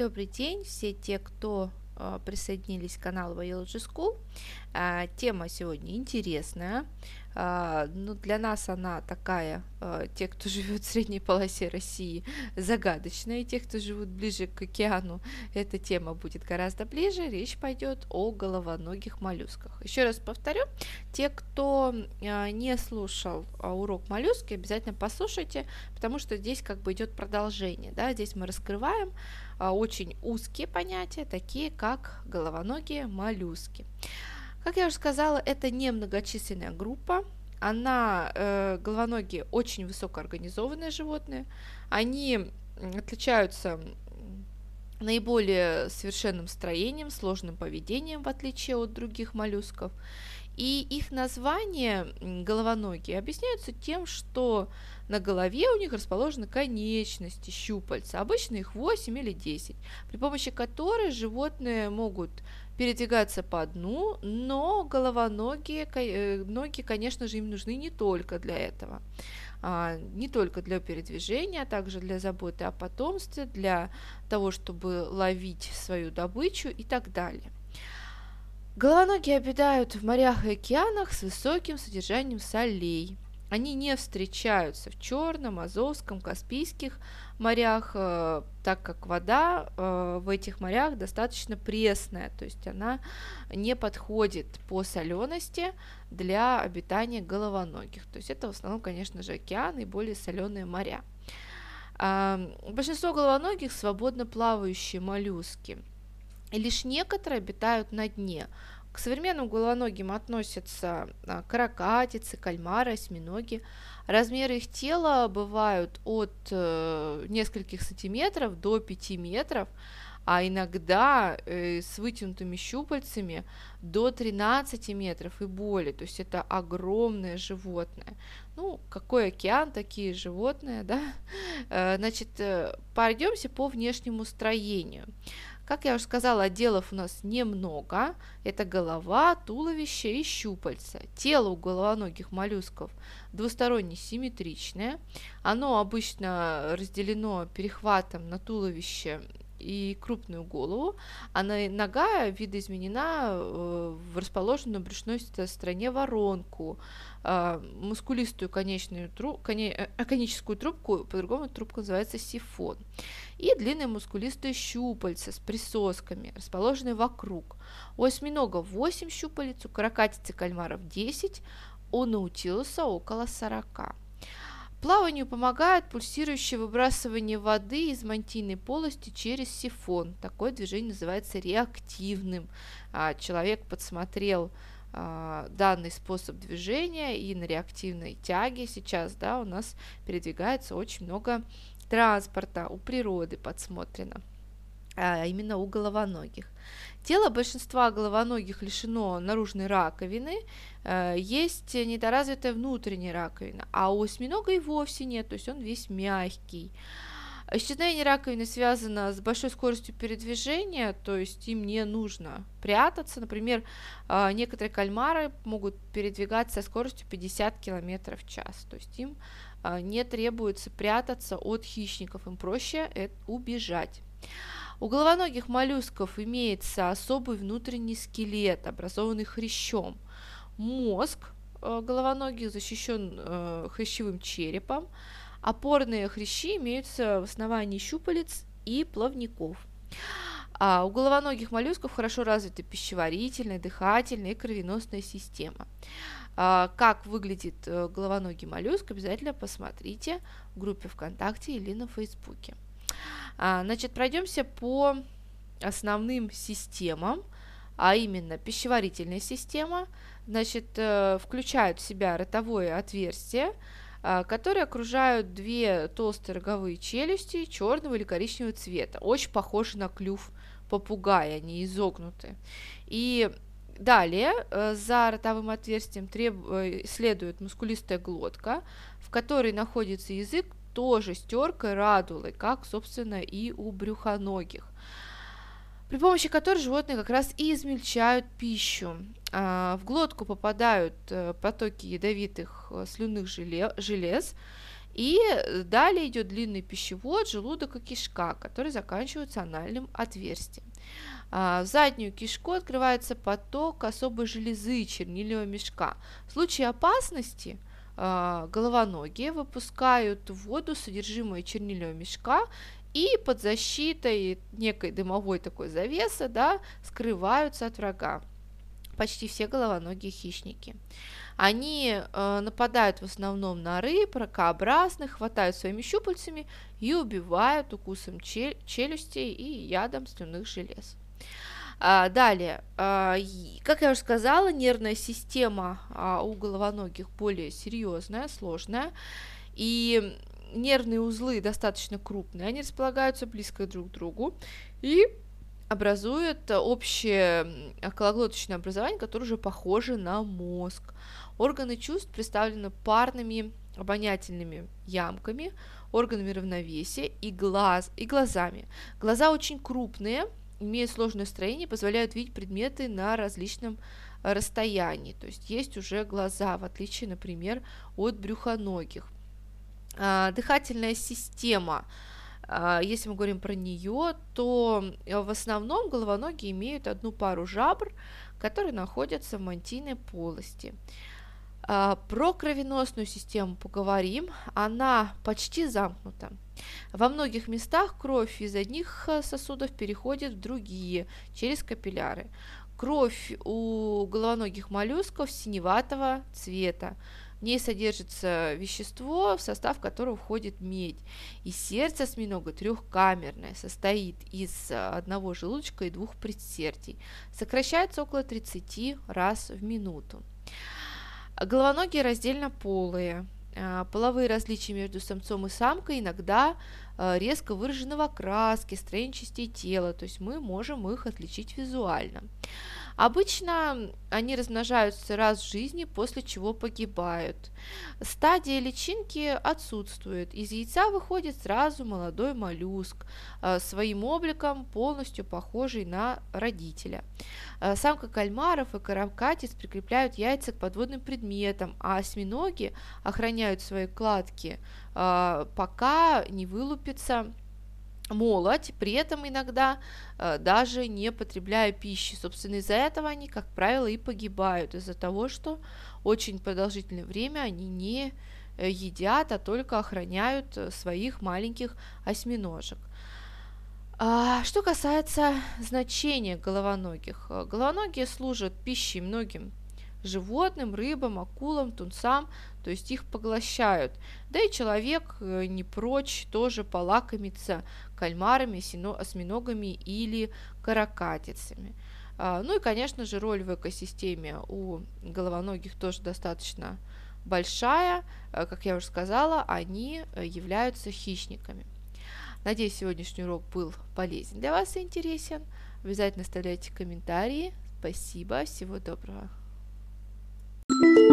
Добрый день, все те, кто э, присоединились к каналу Biology School. Э, тема сегодня интересная. Э, ну, для нас она такая, те, кто живет в средней полосе России, загадочная. И те, кто живут ближе к океану, эта тема будет гораздо ближе. Речь пойдет о головоногих моллюсках. Еще раз повторю, те, кто не слушал урок моллюски, обязательно послушайте, потому что здесь как бы идет продолжение. Да? Здесь мы раскрываем а, очень узкие понятия, такие как головоногие моллюски. Как я уже сказала, это не многочисленная группа, она, э, головоногие, очень высокоорганизованные животные, они отличаются наиболее совершенным строением, сложным поведением, в отличие от других моллюсков. И их название головоногие объясняются тем, что на голове у них расположены конечности, щупальца, обычно их 8 или 10, при помощи которой животные могут передвигаться по дну, но головоногие э, ноги, конечно же, им нужны не только для этого. А, не только для передвижения, а также для заботы о потомстве, для того, чтобы ловить свою добычу и так далее. Головоногие обитают в морях и океанах с высоким содержанием солей – они не встречаются в Черном, Азовском, Каспийских морях, э, так как вода э, в этих морях достаточно пресная, то есть она не подходит по солености для обитания головоногих. То есть это в основном, конечно же, океаны и более соленые моря. Большинство головоногих свободно плавающие моллюски, и лишь некоторые обитают на дне. К современным головоногим относятся а, каракатицы, кальмары, осьминоги. Размеры их тела бывают от э, нескольких сантиметров до 5 метров, а иногда э, с вытянутыми щупальцами до 13 метров и более. То есть это огромное животное. Ну, какой океан, такие животные, да? Э, значит, пройдемся по внешнему строению. Как я уже сказала, отделов у нас немного. Это голова, туловище и щупальца. Тело у головоногих моллюсков двусторонне симметричное. Оно обычно разделено перехватом на туловище и крупную голову, а нога видоизменена э, в расположенную брюшной стороне воронку, э, мускулистую конечную труб, коне, э, коническую трубку, по-другому трубка называется сифон, и длинные мускулистые щупальца с присосками, расположенные вокруг. У осьминога 8 щупалец, у каракатицы кальмаров 10, у наутилуса около 40. Плаванию помогает пульсирующее выбрасывание воды из мантийной полости через сифон. Такое движение называется реактивным. А, человек подсмотрел а, данный способ движения и на реактивной тяге сейчас да, у нас передвигается очень много транспорта, у природы подсмотрено а именно у головоногих. Тело большинства головоногих лишено наружной раковины, э, есть недоразвитая внутренняя раковина, а у осьминога и вовсе нет, то есть он весь мягкий. Исчезновение раковины связано с большой скоростью передвижения, то есть им не нужно прятаться. Например, э, некоторые кальмары могут передвигаться со скоростью 50 км в час, то есть им э, не требуется прятаться от хищников, им проще убежать. У головоногих моллюсков имеется особый внутренний скелет, образованный хрящом. Мозг э, головоногих защищен э, хрящевым черепом. Опорные хрящи имеются в основании щупалец и плавников. А у головоногих моллюсков хорошо развита пищеварительная, дыхательная и кровеносная система. А, как выглядит э, головоногий моллюск, обязательно посмотрите в группе ВКонтакте или на Фейсбуке. А, значит, пройдемся по основным системам, а именно пищеварительная система, значит, э, включает в себя ротовое отверстие, а, которые окружают две толстые роговые челюсти черного или коричневого цвета, очень похожи на клюв попугая, они изогнуты. И далее э, за ротовым отверстием треб... Э, следует мускулистая глотка, в которой находится язык тоже с теркой радулы, как, собственно, и у брюхоногих при помощи которой животные как раз и измельчают пищу. А, в глотку попадают э, потоки ядовитых э, слюнных желез, И далее идет длинный пищевод, желудок и кишка, которые заканчиваются анальным отверстием. А, в заднюю кишку открывается поток особой железы чернильного мешка. В случае опасности а, головоногие выпускают в воду содержимое чернильного мешка и под защитой некой дымовой такой завесы да, скрываются от врага почти все головоногие хищники. Они э, нападают в основном на рыб, ракообразных, хватают своими щупальцами и убивают укусом челюстей и ядом слюнных желез. А, далее, а, как я уже сказала, нервная система а, у головоногих более серьезная, сложная, и нервные узлы достаточно крупные, они располагаются близко друг к другу и образуют общее окологлоточное образование, которое уже похоже на мозг. Органы чувств представлены парными обонятельными ямками, органами равновесия и, глаз, и глазами. Глаза очень крупные, имеют сложное строение, позволяют видеть предметы на различном э, расстоянии. То есть есть уже глаза, в отличие, например, от брюхоногих. А, дыхательная система. А, если мы говорим про нее, то э, в основном головоногие имеют одну пару жабр, которые находятся в мантийной полости. А, про кровеносную систему поговорим. Она почти замкнута. Во многих местах кровь из одних э, сосудов переходит в другие через капилляры. Кровь у головоногих моллюсков синеватого цвета. В ней содержится вещество, в состав которого входит медь. И сердце осьминога трехкамерное, состоит из э, одного желудочка и двух предсердий. Сокращается около 30 раз в минуту. Головоногие раздельно полые. А, половые различия между самцом и самкой иногда а, резко выражены в окраске, строении частей тела, то есть мы можем их отличить визуально. Обычно они размножаются раз в жизни, после чего погибают. Стадия личинки отсутствует. Из яйца выходит сразу молодой моллюск, э, своим обликом полностью похожий на родителя. Э, самка кальмаров и каракатиц прикрепляют яйца к подводным предметам, а осьминоги охраняют свои кладки, э, пока не вылупится молоть, при этом иногда э, даже не потребляя пищи. Собственно, из-за этого они, как правило, и погибают, из-за того, что очень продолжительное время они не э, едят, а только охраняют э, своих маленьких осьминожек. А, что касается значения головоногих, головоногие служат пищей многим животным, рыбам, акулам, тунцам, то есть их поглощают. Да и человек э, не прочь тоже полакомиться кальмарами, осьминогами или каракатицами. А, ну и, конечно же, роль в экосистеме у головоногих тоже достаточно большая. Э, как я уже сказала, они э, являются хищниками. Надеюсь, сегодняшний урок был полезен для вас и интересен. Обязательно оставляйте комментарии. Спасибо, всего доброго. thank you